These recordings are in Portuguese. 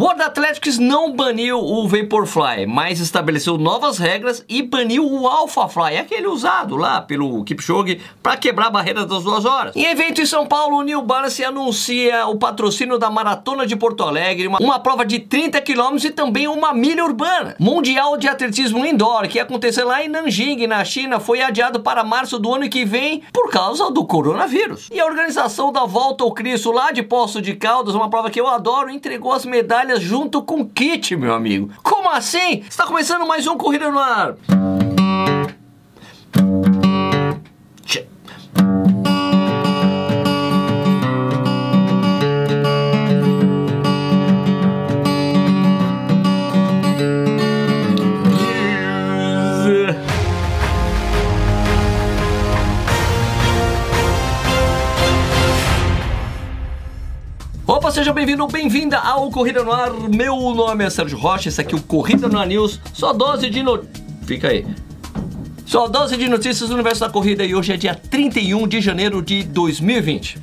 World Athletics não baniu o Vaporfly, mas estabeleceu novas regras e baniu o Alphafly, aquele usado lá pelo Kipchoge para quebrar a barreira das duas horas. Em evento em São Paulo, o New Balance anuncia o patrocínio da Maratona de Porto Alegre, uma, uma prova de 30 km e também uma milha urbana. Mundial de Atletismo Indoor, que ia acontecer lá em Nanjing, na China, foi adiado para março do ano que vem por causa do coronavírus. E a organização da Volta ao Cristo lá de Poço de Caldas, uma prova que eu adoro, entregou as medalhas junto com kit, meu amigo. Como assim? Está começando mais um Corrida no Ar. Seja bem-vindo, bem-vinda ao Corrida no Ar. Meu nome é Sérgio Rocha, esse aqui é o Corrida no Ar News, só dose de no... Fica aí. Só dose de notícias do universo da corrida e hoje é dia 31 de janeiro de 2020.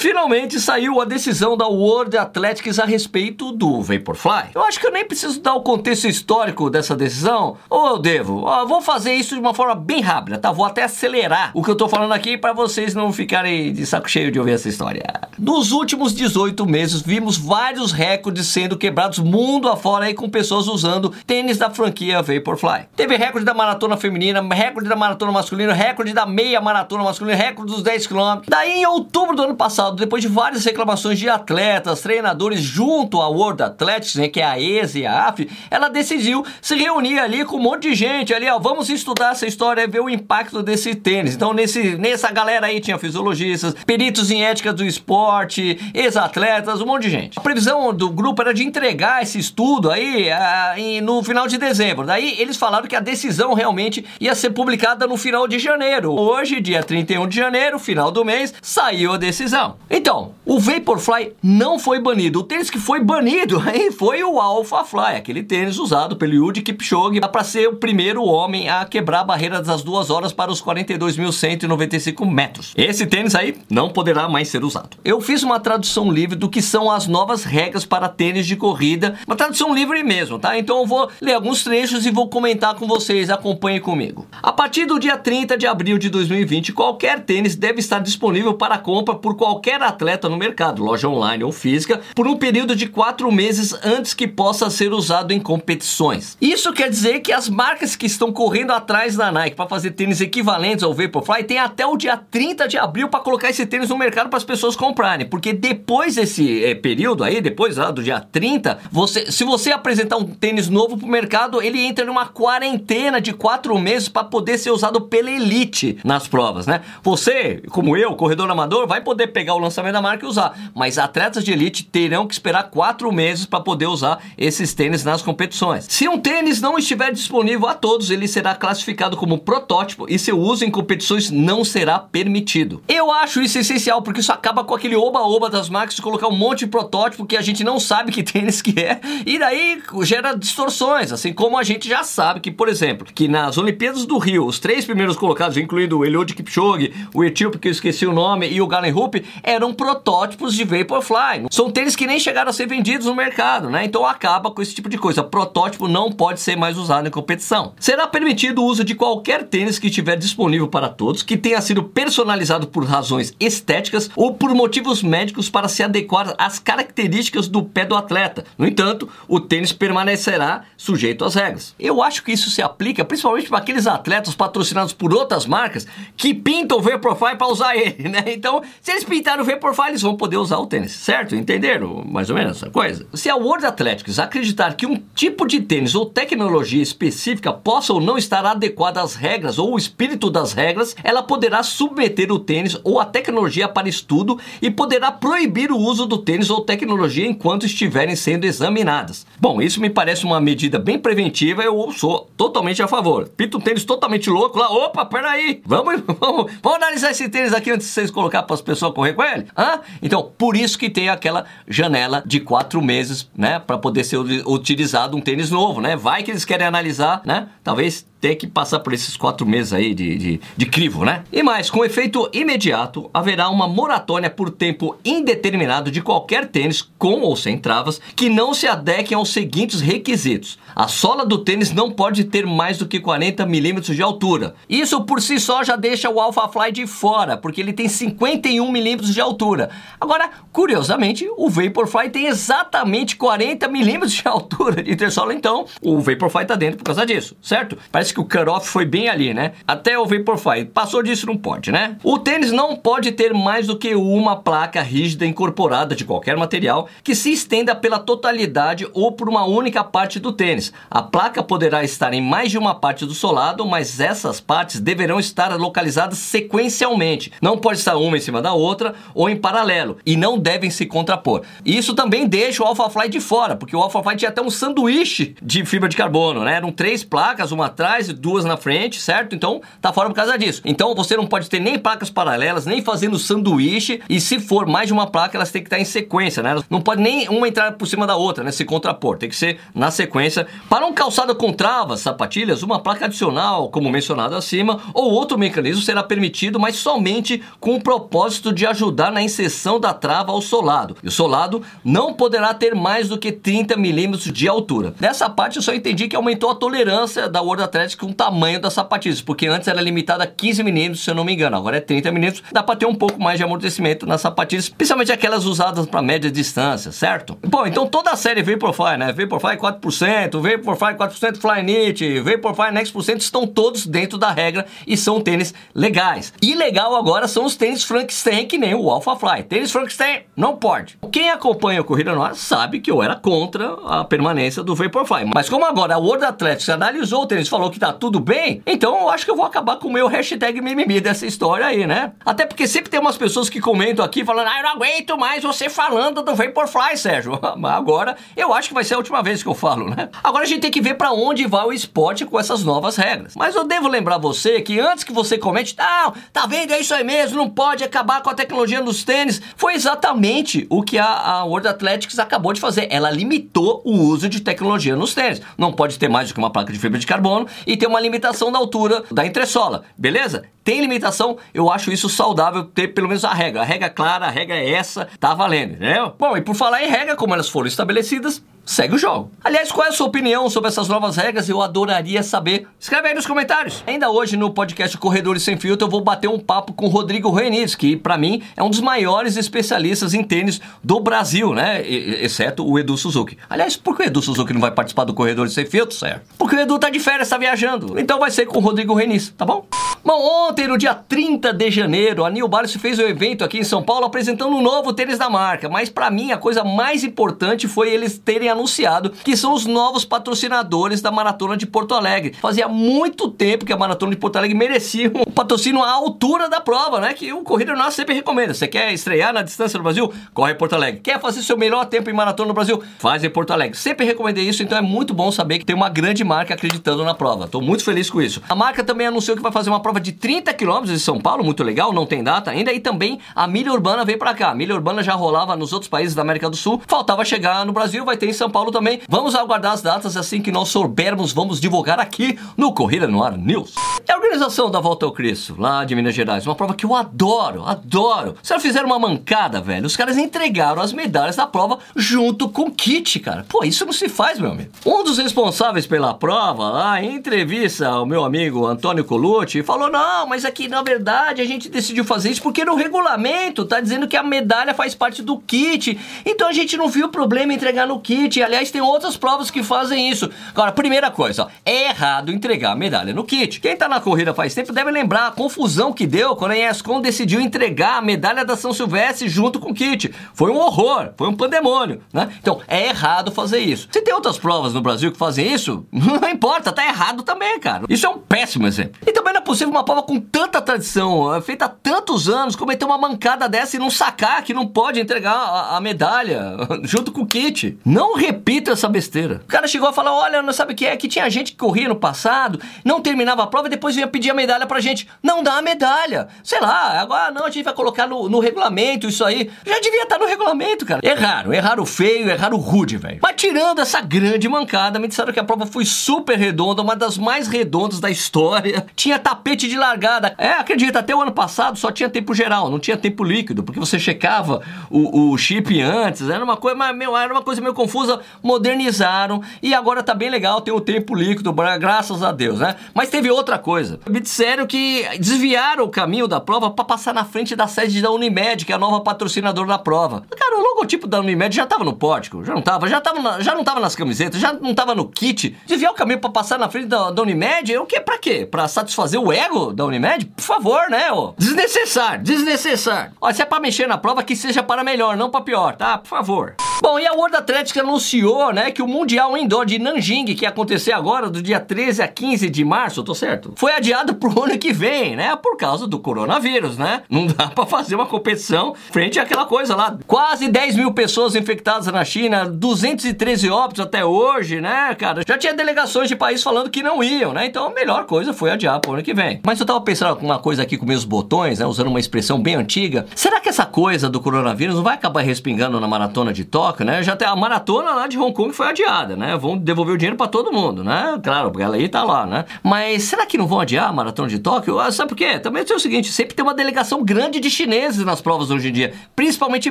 Finalmente saiu a decisão da World Athletics a respeito do Vaporfly. Eu acho que eu nem preciso dar o contexto histórico dessa decisão, ou eu devo? Vou fazer isso de uma forma bem rápida, tá? Vou até acelerar o que eu tô falando aqui para vocês não ficarem de saco cheio de ouvir essa história. Nos últimos 18 meses, vimos vários recordes sendo quebrados mundo afora aí com pessoas usando tênis da franquia Vaporfly. Teve recorde da maratona feminina, recorde da maratona masculina, recorde da meia maratona masculina, recorde dos 10 km. Daí, em outubro do ano passado, depois de várias reclamações de atletas, treinadores junto à World Athletics, né, que é a ESA e a AF, ela decidiu se reunir ali com um monte de gente ali, ó, vamos estudar essa história e ver o impacto desse tênis. Então, nesse, nessa galera aí tinha fisiologistas, peritos em ética do esporte, ex-atletas, um monte de gente. A previsão do grupo era de entregar esse estudo aí uh, no final de dezembro. Daí, eles falaram que a decisão realmente ia ser publicada no final de janeiro. Hoje, dia 31 de janeiro, final do mês, saiu a decisão. Então, o Vaporfly não foi banido. O tênis que foi banido foi o Alpha Fly, aquele tênis usado pelo Yudi Kipchoge para ser o primeiro homem a quebrar a barreira das duas horas para os 42.195 metros. Esse tênis aí não poderá mais ser usado. Eu fiz uma tradução livre do que são as novas regras para tênis de corrida, uma tradução livre mesmo, tá? Então eu vou ler alguns trechos e vou comentar com vocês. Acompanhe comigo. A partir do dia 30 de abril de 2020, qualquer tênis deve estar disponível para compra por qualquer atleta no mercado, loja online ou física, por um período de quatro meses antes que possa ser usado em competições. Isso quer dizer que as marcas que estão correndo atrás da Nike para fazer tênis equivalentes ao Vaporfly têm até o dia 30 de abril para colocar esse tênis no mercado para as pessoas comprarem, porque depois desse é, período aí, depois lá do dia 30, você, se você apresentar um tênis novo para o mercado, ele entra numa quarentena de quatro meses para poder ser usado pela elite nas provas, né? Você, como eu, corredor amador, vai poder pegar o lançamento da marca e usar, mas atletas de elite terão que esperar quatro meses para poder usar esses tênis nas competições. Se um tênis não estiver disponível a todos, ele será classificado como protótipo e seu uso em competições não será permitido. Eu acho isso essencial porque isso acaba com aquele oba-oba das marcas de colocar um monte de protótipo que a gente não sabe que tênis que é e daí gera distorções, assim como a gente já sabe que, por exemplo, que nas Olimpíadas do Rio, os três primeiros colocados, incluindo o Eliud Kipchoge, o etíope que eu esqueci o nome e o Galen Rupp, eram protótipos de Vaporfly. São tênis que nem chegaram a ser vendidos no mercado, né? Então acaba com esse tipo de coisa. Protótipo não pode ser mais usado em competição. Será permitido o uso de qualquer tênis que estiver disponível para todos, que tenha sido personalizado por razões estéticas ou por motivos médicos para se adequar às características do pé do atleta. No entanto, o tênis permanecerá sujeito às regras. Eu acho que isso se aplica principalmente para aqueles atletas patrocinados por outras marcas que pintam o Vaporfly para usar ele, né? Então, se eles pintaram o Vaporfly, eles vão poder usar o tênis, certo? Entenderam mais ou menos essa coisa? Se a World Athletics acreditar que um tipo de tênis ou tecnologia específica possa ou não estar adequada às regras ou o espírito das regras, ela poderá submeter o tênis ou a tecnologia para estudo e poderá proibir o uso do tênis ou tecnologia enquanto estiverem sendo examinadas. Bom, isso me parece uma medida bem preventiva, eu sou totalmente a favor. Pinta um tênis totalmente louco lá, opa, peraí, vamos, vamos, vamos analisar esse tênis aqui antes de vocês colocar para as pessoas correr com ele? Hã? Então, por isso que tem aquela janela de quatro meses, né, para poder ser utilizado um tênis novo, né? Vai que eles querem analisar, né? Talvez ter que passar por esses quatro meses aí de, de, de crivo, né? E mais, com efeito imediato, haverá uma moratória por tempo indeterminado de qualquer tênis com ou sem travas que não se adequem aos seguintes requisitos. A sola do tênis não pode ter mais do que 40 milímetros de altura. Isso por si só já deixa o Alpha Fly de fora, porque ele tem 51 milímetros de altura. Agora, curiosamente, o Vaporfly tem exatamente 40 milímetros de altura de intersola, então o Vaporfly tá dentro por causa disso, certo? Parece que o cutoff foi bem ali, né? Até o Vaporfly. Passou disso, não pode, né? O tênis não pode ter mais do que uma placa rígida incorporada de qualquer material que se estenda pela totalidade ou por uma única parte do tênis. A placa poderá estar em mais de uma parte do solado, mas essas partes deverão estar localizadas sequencialmente. Não pode estar uma em cima da outra ou em paralelo e não devem se contrapor. Isso também deixa o AlphaFly de fora, porque o AlphaFly tinha até um sanduíche de fibra de carbono, né? Eram três placas, uma atrás e duas na frente, certo? Então tá fora por causa disso. Então você não pode ter nem placas paralelas, nem fazendo sanduíche, e se for mais de uma placa, elas têm que estar em sequência, né? Não pode nem uma entrar por cima da outra, né? Se contrapor, tem que ser na sequência. Para um calçado com travas, sapatilhas, uma placa adicional, como mencionado acima, ou outro mecanismo será permitido, mas somente com o propósito de ajudar na inserção da trava ao solado. E o solado não poderá ter mais do que 30 milímetros de altura. Nessa parte eu só entendi que aumentou a tolerância da World Athletics com o tamanho das sapatilhas, porque antes era limitada a 15 milímetros, se eu não me engano, agora é 30 milímetros. Dá para ter um pouco mais de amortecimento nas sapatilhas, principalmente aquelas usadas para média distância, certo? Bom, então toda a série Vaporfly, né? Vaporfly 4%, Vaporfly 4% Flyknit, Vaporfly Next% estão todos dentro da regra e são tênis legais. E legal agora são os tênis Frankenstein, que nem o Alpha Fly. Tênis Frankenstein não pode. Quem acompanha a Corrida Noir sabe que eu era contra a permanência do Vaporfly. Mas como agora a World Athletics analisou o tênis falou que tá tudo bem, então eu acho que eu vou acabar com o meu hashtag mimimi dessa história aí, né? Até porque sempre tem umas pessoas que comentam aqui falando, ah, eu não aguento mais você falando do Vaporfly, Sérgio. Mas agora eu acho que vai ser a última vez que eu falo, né? Agora a gente tem que ver para onde vai o esporte com essas novas regras. Mas eu devo lembrar você que antes que você comente, não, tá vendo, é isso aí mesmo, não pode acabar com a tecnologia nos tênis, foi exatamente o que a, a World Athletics acabou de fazer. Ela limitou o uso de tecnologia nos tênis. Não pode ter mais do que uma placa de fibra de carbono e ter uma limitação da altura da entressola, beleza? Tem limitação, eu acho isso saudável ter pelo menos a regra. A regra é clara, a regra é essa, tá valendo, entendeu? Bom, e por falar em regra, como elas foram estabelecidas, segue o jogo. Aliás, qual é a sua opinião sobre essas novas regras? Eu adoraria saber. Escreve aí nos comentários. Ainda hoje no podcast Corredores Sem Filtro eu vou bater um papo com o Rodrigo Renis, que para mim é um dos maiores especialistas em tênis do Brasil, né? exceto o Edu Suzuki. Aliás, por que o Edu Suzuki não vai participar do Corredores Sem Filtro, certo? Porque o Edu tá de férias, tá viajando. Então vai ser com o Rodrigo Renis, tá bom? Bom, ontem, no dia 30 de janeiro, a New Balance fez um evento aqui em São Paulo apresentando um novo tênis da marca. Mas para mim, a coisa mais importante foi eles terem anunciado que são os novos patrocinadores da Maratona de Porto Alegre. Fazia muito tempo que a Maratona de Porto Alegre merecia um patrocínio à altura da prova, né? Que o Corrida Nossa sempre recomenda. Você quer estrear na distância no Brasil? Corre em Porto Alegre. Quer fazer seu melhor tempo em maratona no Brasil? Faz em Porto Alegre. Sempre recomendei isso, então é muito bom saber que tem uma grande marca acreditando na prova. Tô muito feliz com isso. A marca também anunciou que vai fazer uma prova de 30 quilômetros de São Paulo, muito legal, não tem data ainda. E também a milha urbana veio para cá. A milha urbana já rolava nos outros países da América do Sul, faltava chegar no Brasil, vai ter em São Paulo também. Vamos aguardar as datas, assim que nós soubermos, vamos divulgar aqui no Corrida no Ar News. E a organização da Volta ao Cristo, lá de Minas Gerais, uma prova que eu adoro, adoro. Os caras fizeram uma mancada, velho. Os caras entregaram as medalhas da prova junto com o kit, cara. Pô, isso não se faz, meu amigo. Um dos responsáveis pela prova, lá em entrevista ao meu amigo Antônio Colucci, falou: não, mas aqui na verdade a gente decidiu fazer isso porque no regulamento tá dizendo que a medalha faz parte do kit. Então a gente não viu problema em entregar no kit. Aliás, tem outras provas que fazem isso. Agora, primeira coisa, ó, é errado entregar a medalha no kit. Quem tá na corrida faz tempo deve lembrar a confusão que deu quando a ESCOM decidiu entregar a medalha da São Silvestre junto com o kit. Foi um horror, foi um pandemônio, né? Então, é errado fazer isso. Se tem outras provas no Brasil que fazem isso, não importa, tá errado também, cara. Isso é um péssimo exemplo. E também não é possível teve uma prova com tanta tradição, é, feita há tantos anos, cometer uma mancada dessa e não sacar que não pode entregar a, a medalha junto com o kit. Não repita essa besteira. O cara chegou a falar: olha, não sabe o que é? Que tinha gente que corria no passado, não terminava a prova e depois vinha pedir a medalha pra gente. Não dá a medalha. Sei lá, agora não, a gente vai colocar no, no regulamento isso aí. Já devia estar no regulamento, cara. Erraram, erraram feio, erraram rude, velho. Mas tirando essa grande mancada, me disseram que a prova foi super redonda, uma das mais redondas da história. Tinha tapete de largada. É, acredita, até o ano passado só tinha tempo geral, não tinha tempo líquido, porque você checava o, o chip antes. Era uma coisa, mas, meu, era uma coisa meio confusa. Modernizaram e agora tá bem legal, tem o tempo líquido, graças a Deus, né? Mas teve outra coisa. Me disseram que desviaram o caminho da prova para passar na frente da sede da Unimed, que é a nova patrocinadora da prova. Cara, o logotipo da Unimed já tava no pórtico, já não tava, já, tava na, já não tava nas camisetas, já não tava no kit. Desviar o caminho para passar na frente da, da Unimed, o que? Pra quê? Pra satisfazer o ego da Unimed? Por favor, né? Ó. Desnecessário, desnecessário. Ó, se é pra mexer na prova, que seja para melhor, não para pior, tá? Por favor. Bom, e a World Athletics anunciou, né, que o Mundial Indoor de Nanjing, que ia acontecer agora, do dia 13 a 15 de março, tô certo? Foi adiado pro ano que vem, né, por causa do coronavírus, né? Não dá pra fazer uma competição frente àquela coisa lá. Quase 10 mil pessoas infectadas na China, 213 óbitos até hoje, né, cara? Já tinha delegações de países falando que não iam, né? Então a melhor coisa foi adiar pro ano que vem. Mas eu tava pensando uma coisa aqui com meus botões, né, usando uma expressão bem antiga. Será que essa coisa do coronavírus não vai acabar respingando na maratona de Tóquio? né? Já tem a maratona lá de Hong Kong foi adiada, né? Vão devolver o dinheiro para todo mundo, né? Claro, porque ela aí tá lá, né? Mas será que não vão adiar a maratona de Tóquio? Ah, sabe por quê? Também é o seguinte, sempre tem uma delegação grande de chineses nas provas hoje em dia, principalmente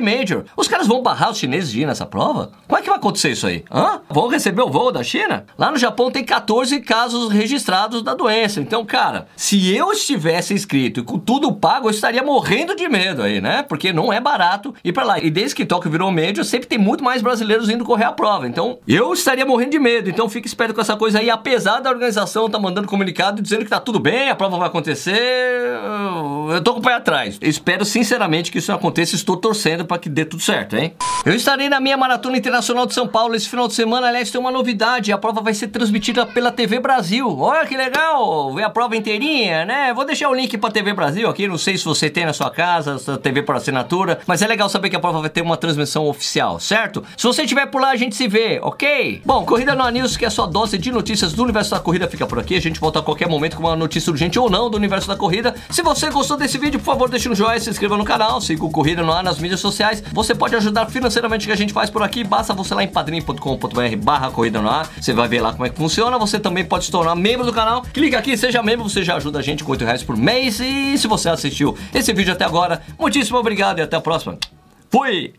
Major. Os caras vão barrar os chineses de ir nessa prova? Como é que vai acontecer isso aí? Hã? Vão receber o voo da China? Lá no Japão tem 14 casos registrados da doença. Então, cara, se eu estivesse inscrito e com tudo pago, eu estaria morrendo de medo aí, né? Porque não é barato ir para lá. E desde que Tóquio virou Major, sempre tem muito mais brasileiros indo correr a prova. Então, eu estaria morrendo de medo. Então, fique esperto com essa coisa aí. Apesar da organização estar tá mandando comunicado dizendo que tá tudo bem, a prova vai acontecer, eu tô com o pé atrás. Eu espero sinceramente que isso aconteça. Estou torcendo para que dê tudo certo, hein? Eu estarei na minha Maratona Internacional de São Paulo esse final de semana. Aliás, tem uma novidade: a prova vai ser transmitida pela TV Brasil. Olha que legal! Ver a prova inteirinha, né? Vou deixar o link pra TV Brasil aqui. Não sei se você tem na sua casa, sua TV por assinatura, mas é legal saber que a prova vai ter uma transmissão oficial, certo? Se você estiver por lá, a gente se vê, ok? Bom, Corrida no News, que é a sua dose de notícias do universo da corrida, fica por aqui. A gente volta a qualquer momento com uma notícia urgente ou não do universo da corrida. Se você gostou desse vídeo, por favor, deixe um joinha, se inscreva no canal, siga o Corrida no Ar nas mídias sociais. Você pode ajudar financeiramente o que a gente faz por aqui, basta você lá em padrim.com.br barra Corrida no Ar. Você vai ver lá como é que funciona. Você também pode se tornar membro do canal. Clica aqui, seja membro, você já ajuda a gente com 8 reais por mês. E se você assistiu esse vídeo até agora, muitíssimo obrigado e até a próxima. Fui!